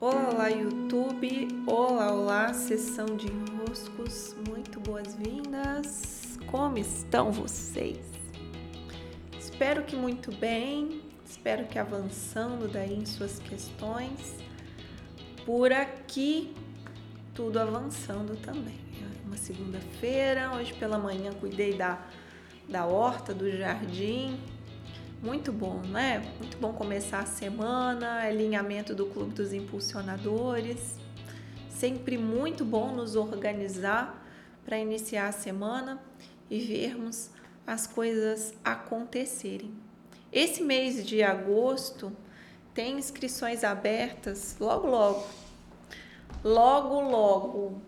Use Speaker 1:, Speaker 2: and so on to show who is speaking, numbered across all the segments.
Speaker 1: Olá, YouTube! Olá, olá, sessão de enroscos, muito boas-vindas! Como estão vocês? Espero que muito bem, espero que avançando daí em suas questões. Por aqui, tudo avançando também. É uma segunda-feira, hoje pela manhã cuidei da, da horta, do jardim, muito bom, né? Muito bom começar a semana, alinhamento do Clube dos Impulsionadores. Sempre muito bom nos organizar para iniciar a semana e vermos as coisas acontecerem. Esse mês de agosto tem inscrições abertas logo logo. Logo logo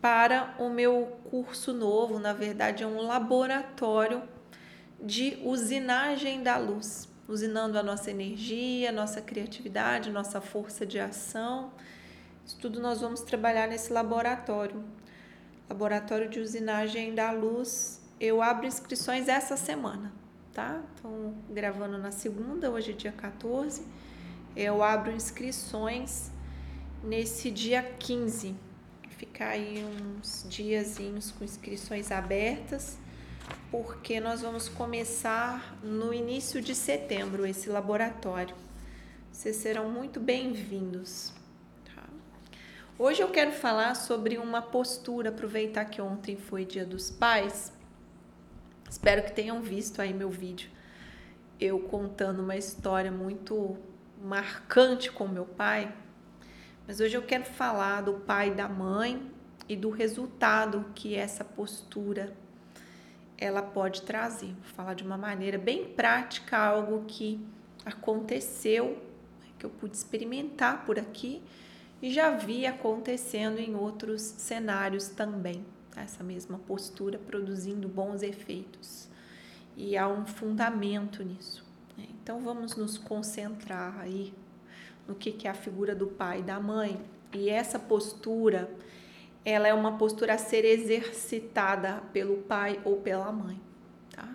Speaker 1: para o meu curso novo, na verdade é um laboratório de usinagem da luz, usinando a nossa energia, nossa criatividade, nossa força de ação. Isso tudo nós vamos trabalhar nesse laboratório. Laboratório de usinagem da luz. Eu abro inscrições essa semana, tá? Então, gravando na segunda, hoje é dia 14. Eu abro inscrições nesse dia 15. Ficar aí uns diazinhos com inscrições abertas porque nós vamos começar no início de setembro esse laboratório. Vocês serão muito bem-vindos. Tá? Hoje eu quero falar sobre uma postura, aproveitar que ontem foi Dia dos Pais. Espero que tenham visto aí meu vídeo. Eu contando uma história muito marcante com meu pai. Mas hoje eu quero falar do pai e da mãe e do resultado que essa postura ela pode trazer. Vou falar de uma maneira bem prática, algo que aconteceu, né, que eu pude experimentar por aqui e já vi acontecendo em outros cenários também. Essa mesma postura produzindo bons efeitos. E há um fundamento nisso. Né? Então vamos nos concentrar aí no que é a figura do pai e da mãe. E essa postura ela é uma postura a ser exercitada pelo pai ou pela mãe, tá?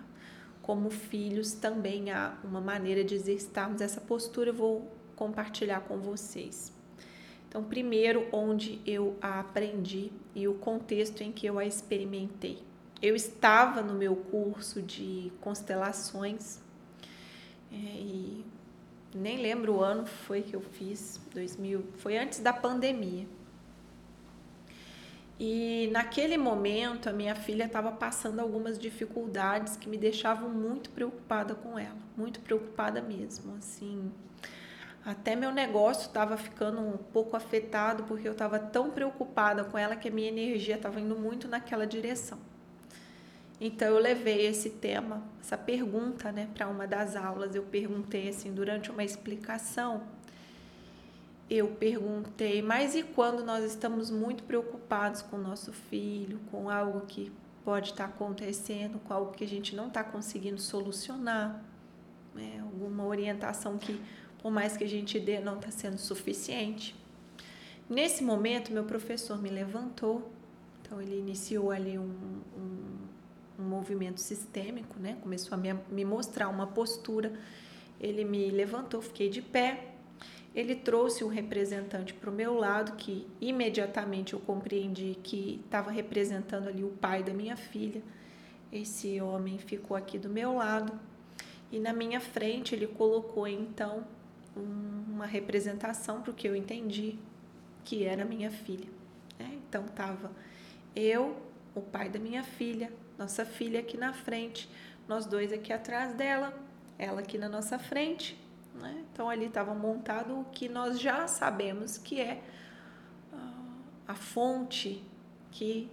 Speaker 1: Como filhos também há uma maneira de exercitarmos essa postura, eu vou compartilhar com vocês. Então, primeiro, onde eu a aprendi e o contexto em que eu a experimentei. Eu estava no meu curso de constelações é, e nem lembro o ano foi que eu fiz, 2000, foi antes da pandemia. E naquele momento a minha filha estava passando algumas dificuldades que me deixavam muito preocupada com ela, muito preocupada mesmo, assim. Até meu negócio estava ficando um pouco afetado porque eu estava tão preocupada com ela que a minha energia estava indo muito naquela direção. Então eu levei esse tema, essa pergunta, né, para uma das aulas. Eu perguntei assim durante uma explicação eu perguntei, mas e quando nós estamos muito preocupados com o nosso filho, com algo que pode estar acontecendo, com algo que a gente não está conseguindo solucionar, né? alguma orientação que, por mais que a gente dê, não está sendo suficiente. Nesse momento, meu professor me levantou, então ele iniciou ali um, um, um movimento sistêmico, né? começou a me, me mostrar uma postura. Ele me levantou, fiquei de pé ele trouxe um representante para o meu lado que imediatamente eu compreendi que estava representando ali o pai da minha filha. Esse homem ficou aqui do meu lado e na minha frente ele colocou então uma representação para o que eu entendi que era minha filha. Né? Então estava eu, o pai da minha filha, nossa filha aqui na frente, nós dois aqui atrás dela, ela aqui na nossa frente né? Então ali estava montado o que nós já sabemos que é uh, a fonte que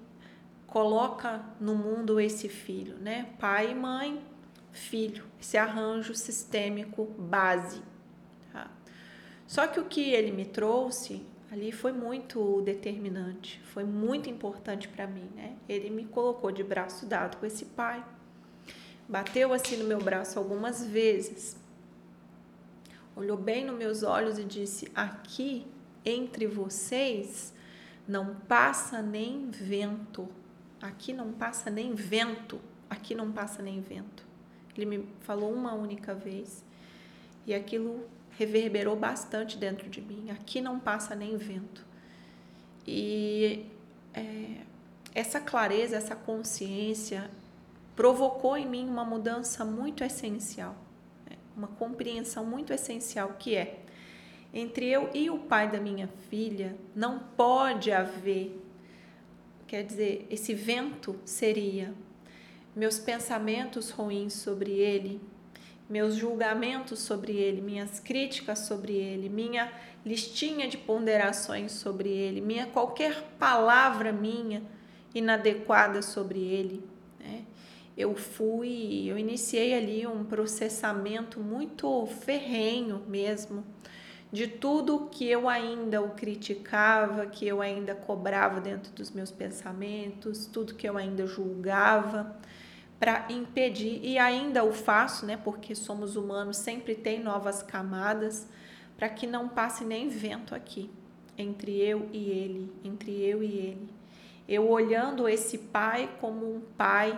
Speaker 1: coloca no mundo esse filho, né? Pai mãe, filho, esse arranjo sistêmico base. Tá? Só que o que ele me trouxe ali foi muito determinante, foi muito importante para mim, né? Ele me colocou de braço dado com esse pai, bateu assim no meu braço algumas vezes olhou bem nos meus olhos e disse: Aqui entre vocês não passa nem vento. Aqui não passa nem vento. Aqui não passa nem vento. Ele me falou uma única vez e aquilo reverberou bastante dentro de mim. Aqui não passa nem vento. E é, essa clareza, essa consciência provocou em mim uma mudança muito essencial? Uma compreensão muito essencial que é entre eu e o pai da minha filha não pode haver, quer dizer, esse vento seria meus pensamentos ruins sobre ele, meus julgamentos sobre ele, minhas críticas sobre ele, minha listinha de ponderações sobre ele, minha qualquer palavra minha inadequada sobre ele. Né? Eu fui, eu iniciei ali um processamento muito ferrenho mesmo de tudo que eu ainda o criticava, que eu ainda cobrava dentro dos meus pensamentos, tudo que eu ainda julgava para impedir e ainda o faço, né, porque somos humanos, sempre tem novas camadas para que não passe nem vento aqui entre eu e ele, entre eu e ele. Eu olhando esse pai como um pai,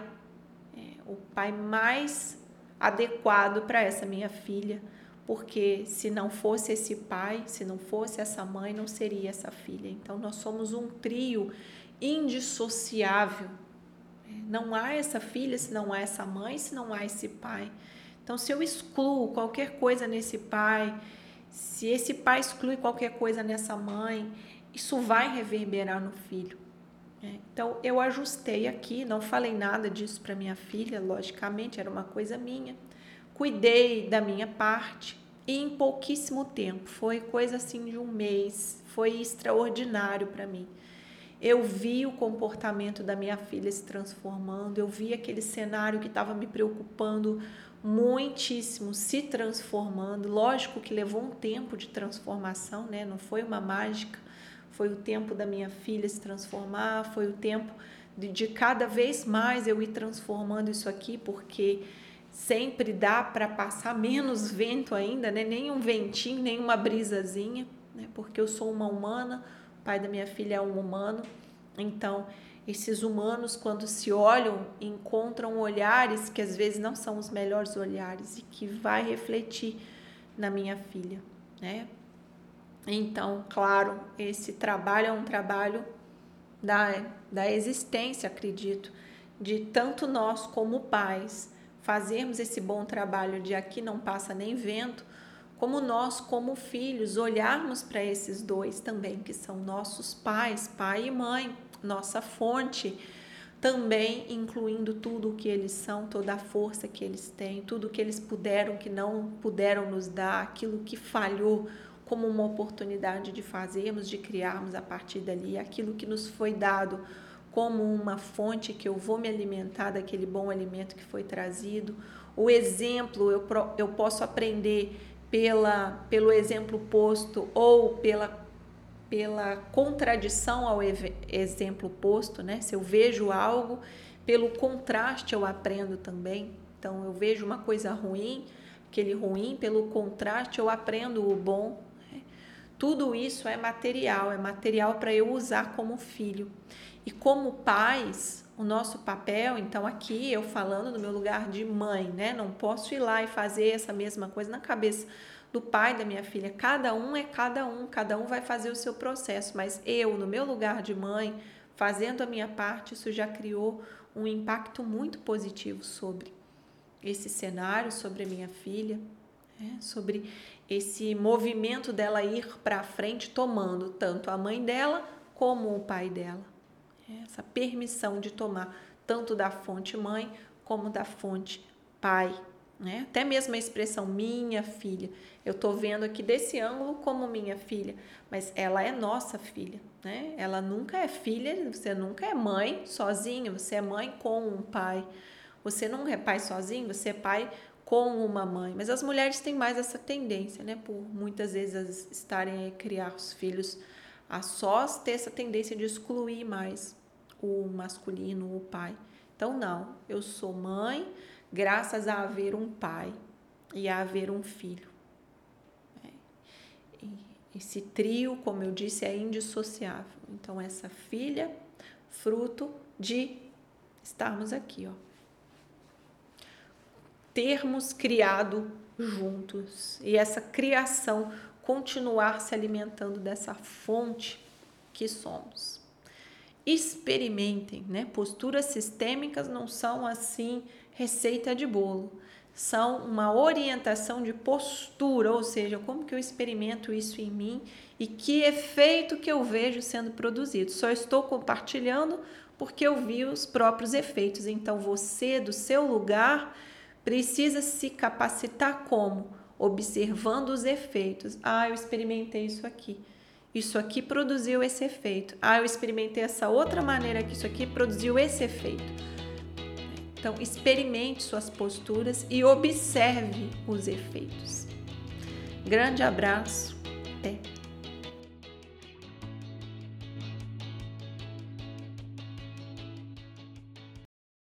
Speaker 1: é, o pai mais adequado para essa minha filha, porque se não fosse esse pai, se não fosse essa mãe, não seria essa filha. Então nós somos um trio indissociável não há essa filha se não há essa mãe, se não há esse pai. Então, se eu excluo qualquer coisa nesse pai, se esse pai exclui qualquer coisa nessa mãe, isso vai reverberar no filho. Né? Então, eu ajustei aqui, não falei nada disso para minha filha, logicamente, era uma coisa minha. Cuidei da minha parte e em pouquíssimo tempo, foi coisa assim de um mês, foi extraordinário para mim. Eu vi o comportamento da minha filha se transformando, eu vi aquele cenário que estava me preocupando muitíssimo se transformando. Lógico que levou um tempo de transformação, né? Não foi uma mágica. Foi o tempo da minha filha se transformar, foi o tempo de, de cada vez mais eu ir transformando isso aqui, porque sempre dá para passar menos vento ainda, né? Nem um ventinho, nem uma brisazinha, né? Porque eu sou uma humana pai da minha filha é um humano. Então, esses humanos, quando se olham, encontram olhares que às vezes não são os melhores olhares e que vai refletir na minha filha, né? Então, claro, esse trabalho é um trabalho da, da existência, acredito, de tanto nós como pais fazermos esse bom trabalho de aqui não passa nem vento, como nós, como filhos, olharmos para esses dois também, que são nossos pais, pai e mãe, nossa fonte, também incluindo tudo o que eles são, toda a força que eles têm, tudo o que eles puderam, que não puderam nos dar, aquilo que falhou como uma oportunidade de fazermos, de criarmos a partir dali, aquilo que nos foi dado como uma fonte que eu vou me alimentar daquele bom alimento que foi trazido. O exemplo, eu, eu posso aprender pela, pelo exemplo posto ou pela, pela contradição ao exemplo posto, né? Se eu vejo algo, pelo contraste eu aprendo também. Então, eu vejo uma coisa ruim, aquele ruim, pelo contraste eu aprendo o bom. Tudo isso é material, é material para eu usar como filho. E como pais, o nosso papel, então aqui eu falando no meu lugar de mãe, né? Não posso ir lá e fazer essa mesma coisa na cabeça do pai da minha filha. Cada um é cada um, cada um vai fazer o seu processo, mas eu, no meu lugar de mãe, fazendo a minha parte, isso já criou um impacto muito positivo sobre esse cenário, sobre a minha filha, né? sobre esse movimento dela ir para frente, tomando tanto a mãe dela como o pai dela essa permissão de tomar tanto da fonte mãe como da fonte pai. Né? Até mesmo a expressão minha filha, eu estou vendo aqui desse ângulo como minha filha, mas ela é nossa filha, né? Ela nunca é filha, você nunca é mãe sozinha, você é mãe com um pai. Você não é pai sozinho, você é pai com uma mãe. Mas as mulheres têm mais essa tendência, né? Por muitas vezes estarem a criar os filhos a sós, ter essa tendência de excluir mais o masculino, o pai. Então, não, eu sou mãe graças a haver um pai e a haver um filho. É. Esse trio, como eu disse, é indissociável. Então, essa filha, fruto de estarmos aqui, ó. Termos criado juntos e essa criação continuar se alimentando dessa fonte que somos. Experimentem, né? Posturas sistêmicas não são assim receita de bolo, são uma orientação de postura, ou seja, como que eu experimento isso em mim e que efeito que eu vejo sendo produzido. Só estou compartilhando porque eu vi os próprios efeitos. Então você do seu lugar precisa se capacitar como observando os efeitos. Ah, eu experimentei isso aqui. Isso aqui produziu esse efeito. Ah, eu experimentei essa outra maneira que isso aqui produziu esse efeito. Então, experimente suas posturas e observe os efeitos. Grande abraço. Até.